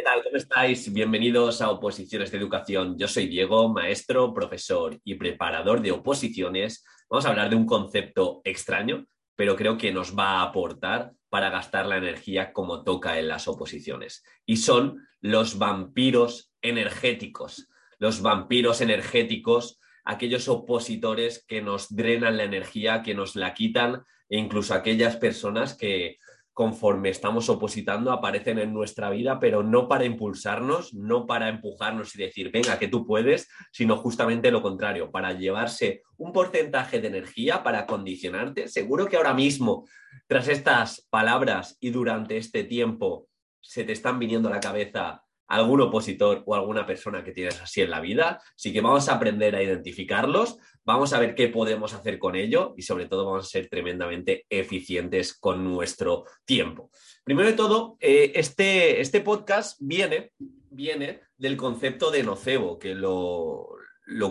¿Qué tal? ¿Cómo estáis? Bienvenidos a Oposiciones de Educación. Yo soy Diego, maestro, profesor y preparador de oposiciones. Vamos a hablar de un concepto extraño, pero creo que nos va a aportar para gastar la energía como toca en las oposiciones. Y son los vampiros energéticos. Los vampiros energéticos, aquellos opositores que nos drenan la energía, que nos la quitan, e incluso aquellas personas que conforme estamos opositando aparecen en nuestra vida, pero no para impulsarnos, no para empujarnos y decir, venga, que tú puedes, sino justamente lo contrario, para llevarse un porcentaje de energía, para condicionarte. Seguro que ahora mismo, tras estas palabras y durante este tiempo, se te están viniendo a la cabeza algún opositor o alguna persona que tienes así en la vida. Así que vamos a aprender a identificarlos, vamos a ver qué podemos hacer con ello y sobre todo vamos a ser tremendamente eficientes con nuestro tiempo. Primero de todo, eh, este, este podcast viene, viene del concepto de nocebo, que lo,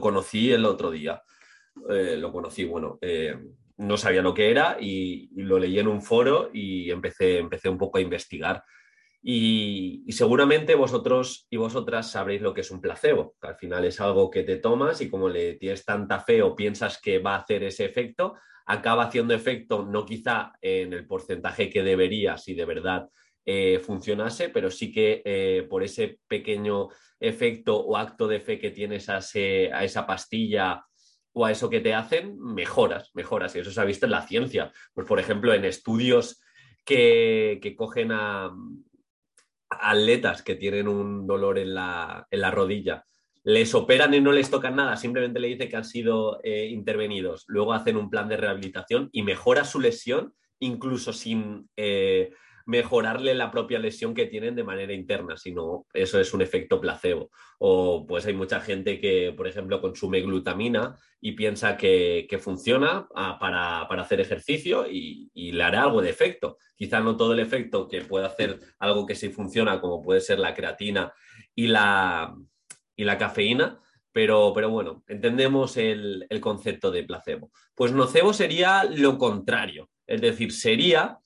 conocí el otro día. Eh, lo conocí, bueno, eh, no sabía lo que era y, y, lo leí en un foro y empecé, empecé un poco a investigar. Y, seguramente vosotros y vosotras sabréis lo que es un placebo, que al final es algo que te tomas y como le tienes tanta fe o piensas que va a hacer ese efecto, acaba haciendo efecto no quizá en el porcentaje que debería si de verdad eh, funcionase, pero sí que eh, por ese pequeño efecto o acto de fe que tienes a, esa pastilla o a eso que te hacen, mejoras, mejoras. Y eso se ha visto en la ciencia. Pues, por ejemplo, en estudios que cogen a, atletas que tienen un dolor en la, rodilla, les operan y no les tocan nada, simplemente le dice que han sido eh, intervenidos, luego hacen un plan de rehabilitación y mejora su lesión incluso sin eh, mejorarle la propia lesión que tienen de manera interna, sino eso es un efecto placebo. O pues hay mucha gente que, por ejemplo, consume glutamina y piensa que, funciona ah, para, hacer ejercicio y, le hará algo de efecto. Quizá no todo el efecto que puede hacer algo que sí funciona, como puede ser la creatina y la, y la cafeína, pero, pero, bueno, entendemos el, el, concepto de placebo. Pues nocebo sería lo contrario, es decir, sería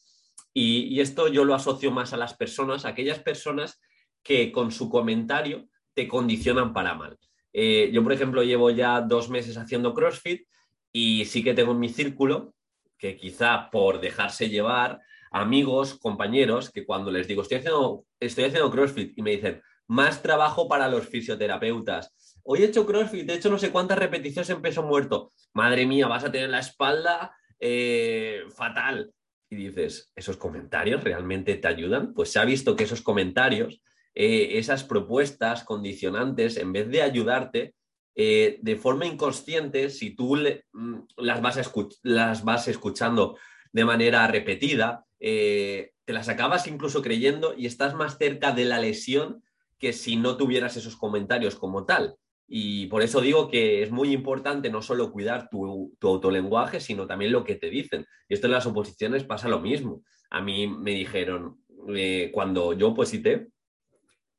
y, esto yo lo asocio más a las personas, aquellas personas que con su comentario te condicionan para mal. Eh, yo, por ejemplo, llevo ya dos meses haciendo CrossFit y sí que tengo en mi círculo que quizá por dejarse llevar, amigos, compañeros, que cuando les digo estoy haciendo, estoy haciendo CrossFit y me dicen más trabajo para los fisioterapeutas. Hoy he hecho CrossFit, he hecho no sé cuántas repeticiones en peso muerto. Madre mía, vas a tener la espalda eh, fatal y dices, ¿esos comentarios realmente te ayudan? Pues se ha visto que esos comentarios, eh, esas propuestas condicionantes, en vez de ayudarte, eh, de forma inconsciente, si tú mm, las, vas las, vas escuchando de manera repetida, eh, te las acabas incluso creyendo y estás más cerca de la lesión que si no tuvieras esos comentarios como tal. Y por eso digo que es muy importante no solo cuidar tu, autolenguaje, sino también lo que te dicen. Y esto en las oposiciones pasa lo mismo. A mí me dijeron, eh, cuando yo oposité,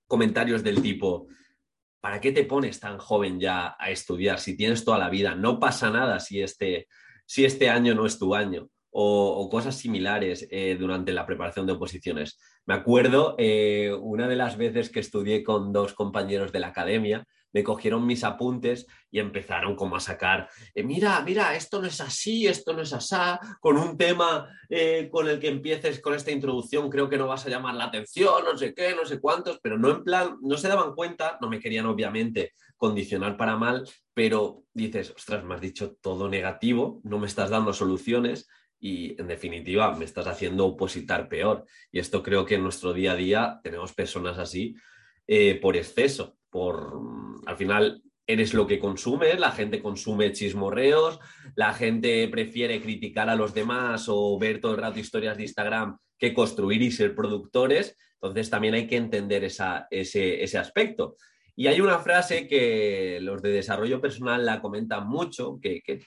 comentarios del tipo, ¿para qué te pones tan joven ya a estudiar si tienes toda la vida? No pasa nada si este, si este año no es tu año. O, cosas similares eh, durante la preparación de oposiciones. Me acuerdo eh, una de las veces que estudié con dos compañeros de la academia, me cogieron mis apuntes y empezaron como a sacar, eh, mira, mira, esto no es así, esto no es asá, con un tema eh, con el que empieces con esta introducción, creo que no vas a llamar la atención, no sé qué, no sé cuántos, pero no en plan, no se daban cuenta, no me querían obviamente condicionar para mal, pero dices, ostras, me has dicho todo negativo, no me estás dando soluciones y en definitiva me estás haciendo opositar peor. Y esto creo que en nuestro día a día tenemos personas así eh, por exceso por, al final eres lo que consumes, la gente consume chismorreos, la gente prefiere criticar a los demás o ver todo el rato historias de Instagram que construir y ser productores, entonces también hay que entender ese, aspecto. Y hay una frase que los de desarrollo personal la comentan mucho, que, que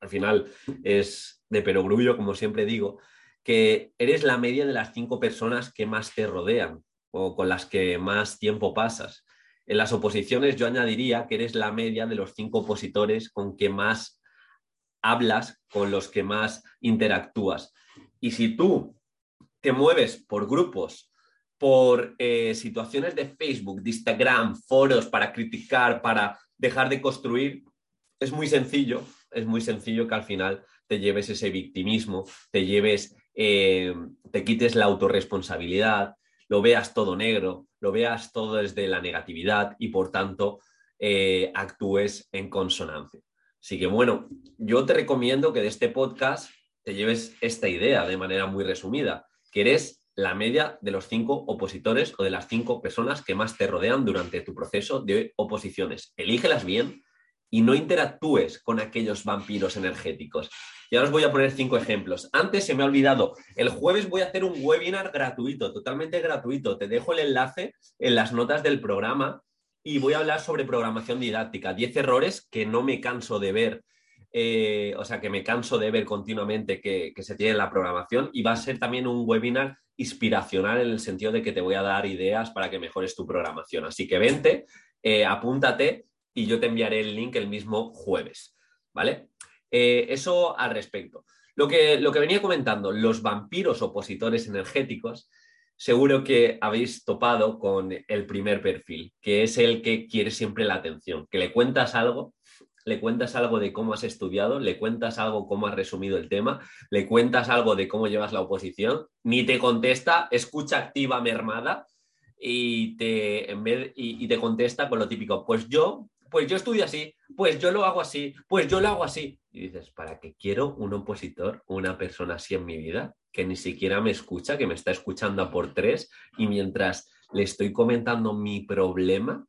al final es de perogrullo, como siempre digo, que eres la media de las cinco personas que más te rodean o con las que más tiempo pasas. En las oposiciones yo añadiría que eres la media de los cinco opositores con que más hablas, con los que más interactúas. Y si tú te mueves por grupos, por eh, situaciones de Facebook, de Instagram, foros para criticar, para dejar de construir, es muy sencillo, es muy sencillo que al final te lleves ese victimismo, te lleves, eh, te quites la autorresponsabilidad, lo veas todo negro, lo veas todo desde la negatividad y por tanto eh, actúes en consonancia. Así que bueno, yo te recomiendo que de este podcast te lleves esta idea de manera muy resumida, que eres la media de los cinco opositores o de las cinco personas que más te rodean durante tu proceso de oposiciones. Elígelas bien y no interactúes con aquellos vampiros energéticos. Ya os voy a poner cinco ejemplos. Antes se me ha olvidado, el jueves voy a hacer un webinar gratuito, totalmente gratuito. Te dejo el enlace en las notas del programa y voy a hablar sobre programación didáctica. Diez errores que no me canso de ver eh, o sea, que me canso de ver continuamente que, se tiene en la programación y va a ser también un webinar inspiracional en el sentido de que te voy a dar ideas para que mejores tu programación. Así que vente, eh, apúntate y yo te enviaré el link el mismo jueves, ¿vale? Eh, eso al respecto. Lo que, lo que venía comentando, los vampiros opositores energéticos, seguro que habéis topado con el primer perfil, que es el que quiere siempre la atención, que le cuentas algo le cuentas algo de cómo has estudiado, le cuentas algo cómo has resumido el tema, le cuentas algo de cómo llevas la oposición, ni te contesta, escucha activa mermada y te, y, te contesta con lo típico, pues yo, pues yo estudio así, pues yo lo hago así, pues yo lo hago así. Y dices, ¿para qué quiero un opositor, una persona así en mi vida? que ni siquiera me escucha, que me está escuchando a por tres y mientras le estoy comentando mi problema,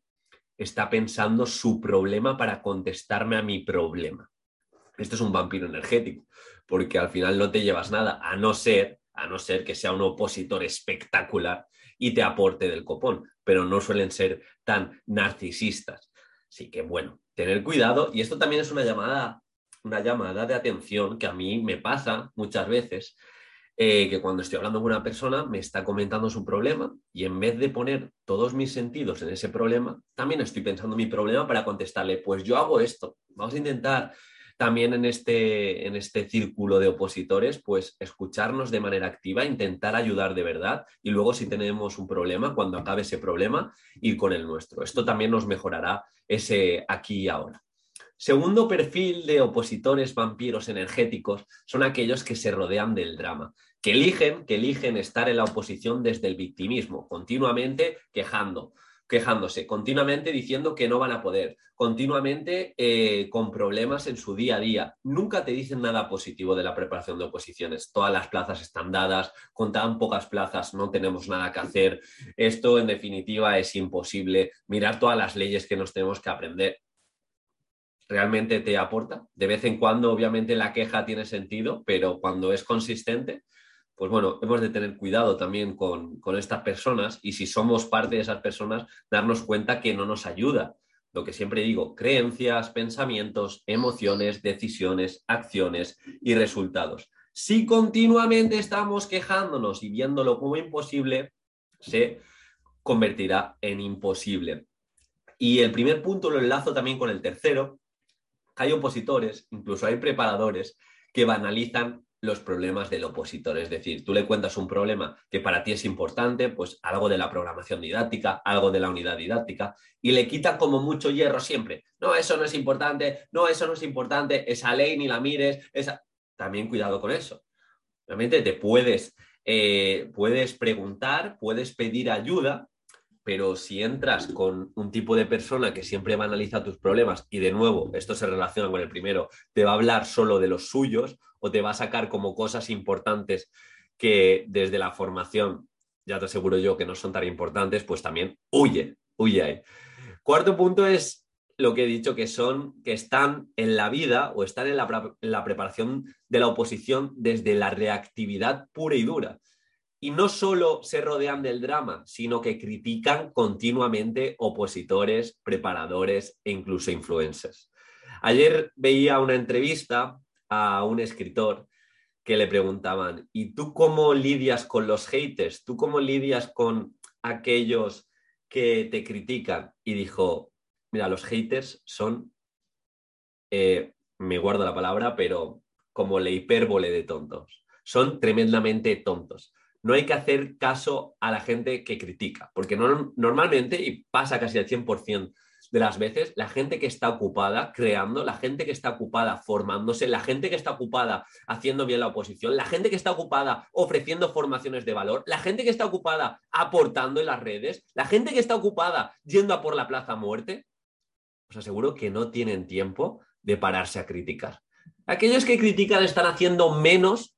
está pensando su problema para contestarme a mi problema. Esto es un vampiro energético, porque al final no te llevas nada, a no ser, a no ser que sea un opositor espectacular y te aporte del copón, pero no suelen ser tan narcisistas. Así que bueno, tener cuidado y esto también es una llamada, una llamada de atención que a mí me pasa muchas veces eh, que cuando estoy hablando con una persona me está comentando su problema y en vez de poner todos mis sentidos en ese problema, también estoy pensando mi problema para contestarle, pues yo hago esto. Vamos a intentar también en este, en este círculo de opositores, pues escucharnos de manera activa, intentar ayudar de verdad y luego si tenemos un problema, cuando acabe ese problema, ir con el nuestro. Esto también nos mejorará ese aquí y ahora. Segundo perfil de opositores vampiros energéticos son aquellos que se rodean del drama, que eligen, que eligen estar en la oposición desde el victimismo, continuamente quejando, quejándose, continuamente diciendo que no van a poder, continuamente eh, con problemas en su día a día. Nunca te dicen nada positivo de la preparación de oposiciones. Todas las plazas están dadas, con tan pocas plazas no tenemos nada que hacer. Esto, en definitiva, es imposible. Mirar todas las leyes que nos tenemos que aprender realmente te aporta. De vez en cuando, obviamente, la queja tiene sentido, pero cuando es consistente, pues bueno, hemos de tener cuidado también con, estas personas y si somos parte de esas personas, darnos cuenta que no nos ayuda. Lo que siempre digo, creencias, pensamientos, emociones, decisiones, acciones y resultados. Si continuamente estamos quejándonos y viéndolo como imposible, se convertirá en imposible. Y el primer punto lo enlazo también con el tercero, hay opositores, incluso hay preparadores que banalizan los problemas del opositor. Es decir, tú le cuentas un problema que para ti es importante, pues algo de la programación didáctica, algo de la unidad didáctica, y le quitan como mucho hierro siempre. No, eso no es importante, no, eso no es importante, esa ley ni la mires, esa... También cuidado con eso. Realmente te puedes, eh, puedes preguntar, puedes pedir ayuda, pero si entras con un tipo de persona que siempre va a analizar tus problemas y de nuevo, esto se relaciona con el primero, te va a hablar solo de los suyos o te va a sacar como cosas importantes que desde la formación, ya te aseguro yo que no son tan importantes, pues también huye, huye ahí. Cuarto punto es lo que he dicho, que son, que están en la vida o están en la, en la preparación de la oposición desde la reactividad pura y dura y no solo se rodean del drama, sino que critican continuamente opositores, preparadores e incluso influencers. Ayer veía una entrevista a un escritor que le preguntaban, ¿y tú cómo lidias con los haters? ¿Tú cómo lidias con aquellos que te critican? Y dijo, mira, los haters son, eh, me guardo la palabra, pero como la hipérbole de tontos. Son tremendamente tontos no hay que hacer caso a la gente que critica, porque normalmente, y pasa casi al 100% de las veces, la gente que está ocupada creando, la gente que está ocupada formándose, la gente que está ocupada haciendo bien la oposición, la gente que está ocupada ofreciendo formaciones de valor, la gente que está ocupada aportando en las redes, la gente que está ocupada yendo a por la plaza muerte, os aseguro que no tienen tiempo de pararse a criticar. Aquellos que critican están haciendo menos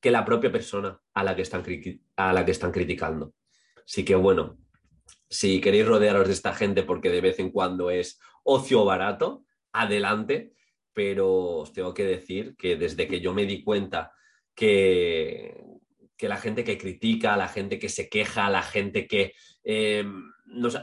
que la propia persona a la que están, a la que están criticando. Así que bueno, si queréis rodearos de esta gente porque de vez en cuando es ocio barato, adelante, pero os tengo que decir que desde que yo me di cuenta que, que la gente que critica, la gente que se queja, la gente que... Eh,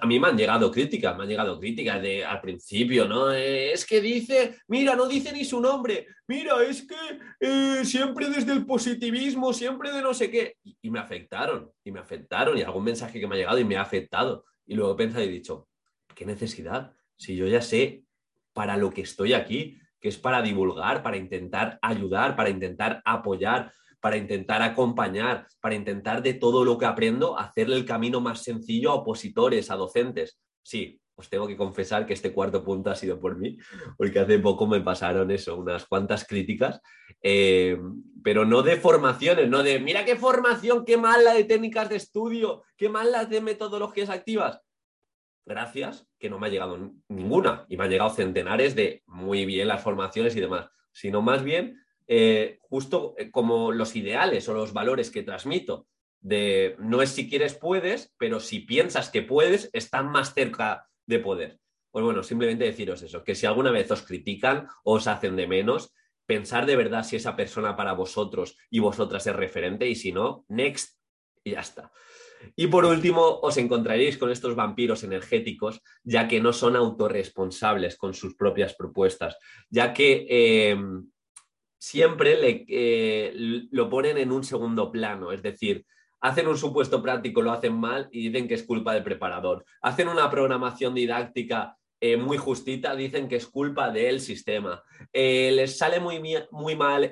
a mí me han llegado críticas, me han llegado críticas de, al principio, ¿no? Eh, es que dice, mira, no dice ni su nombre, mira, es que eh, siempre desde el positivismo, siempre de no sé qué. Y, me afectaron, y me afectaron, y algún mensaje que me ha llegado y me ha afectado. Y luego he pensado y he dicho, ¿qué necesidad? Si yo ya sé para lo que estoy aquí, que es para divulgar, para intentar ayudar, para intentar apoyar, para intentar acompañar, para intentar de todo lo que aprendo hacerle el camino más sencillo a opositores, a docentes. Sí, os tengo que confesar que este cuarto punto ha sido por mí, porque hace poco me pasaron eso, unas cuantas críticas, eh, pero no de formaciones, no de, mira qué formación, qué mal la de técnicas de estudio, qué mal de metodologías activas. Gracias, que no me ha llegado ninguna y me han llegado centenares de muy bien las formaciones y demás, sino más bien eh, justo eh, como los ideales o los valores que transmito, de no es si quieres puedes, pero si piensas que puedes, están más cerca de poder. Pues bueno, simplemente deciros eso, que si alguna vez os critican o os hacen de menos, pensar de verdad si esa persona para vosotros y vosotras es referente y si no, next y ya está. Y por último, os encontraréis con estos vampiros energéticos, ya que no son autorresponsables con sus propias propuestas, ya que eh, siempre eh, lo ponen en un segundo plano, es decir, hacen un supuesto práctico, lo hacen mal y dicen que es culpa del preparador. Hacen una programación didáctica eh, muy justita, dicen que es culpa del sistema. Eh, les sale muy, muy mal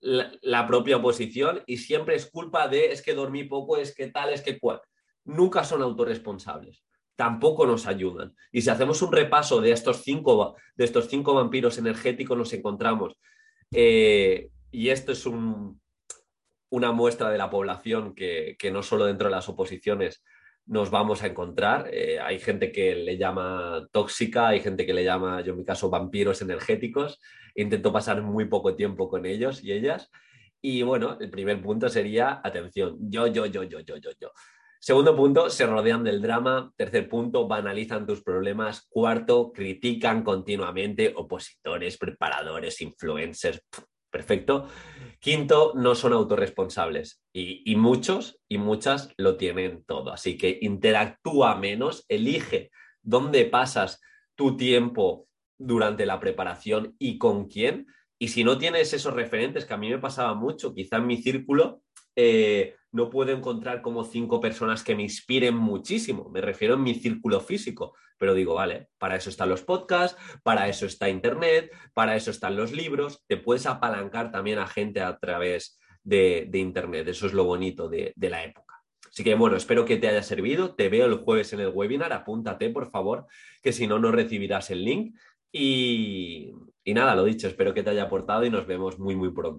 la, la, propia oposición y siempre es culpa de es que dormí poco, es que tal, es que cual. Nunca son autorresponsables tampoco nos ayudan. Y si hacemos un repaso de estos cinco, de estos cinco vampiros energéticos, nos encontramos eh, y esto es una muestra de la población que, no solo dentro de las oposiciones nos vamos a encontrar. Eh, hay gente que le llama tóxica, hay gente que le llama, yo en mi caso, vampiros energéticos. Intento pasar muy poco tiempo con ellos y ellas. Y bueno, el primer punto sería, atención, yo, yo, yo, yo, yo, yo, yo. Segundo punto, se rodean del drama. Tercer punto, banalizan tus problemas. Cuarto, critican continuamente opositores, preparadores, influencers. Perfecto. Quinto, no son autorresponsables y, muchos y muchas lo tienen todo. Así que interactúa menos, elige dónde pasas tu tiempo durante la preparación y con quién. Y si no tienes esos referentes, que a mí me pasaba mucho, quizá en mi círculo, eh, no puedo encontrar como cinco personas que me inspiren muchísimo. Me refiero en mi círculo físico, pero digo, vale, para eso están los podcasts, para eso está Internet, para eso están los libros. Te puedes apalancar también a gente a través de, Internet. Eso es lo bonito de, la época. Así que bueno, espero que te haya servido. Te veo el jueves en el webinar. Apúntate, por favor, que si no, no recibirás el link. Y, y nada, lo dicho, espero que te haya aportado y nos vemos muy, muy pronto.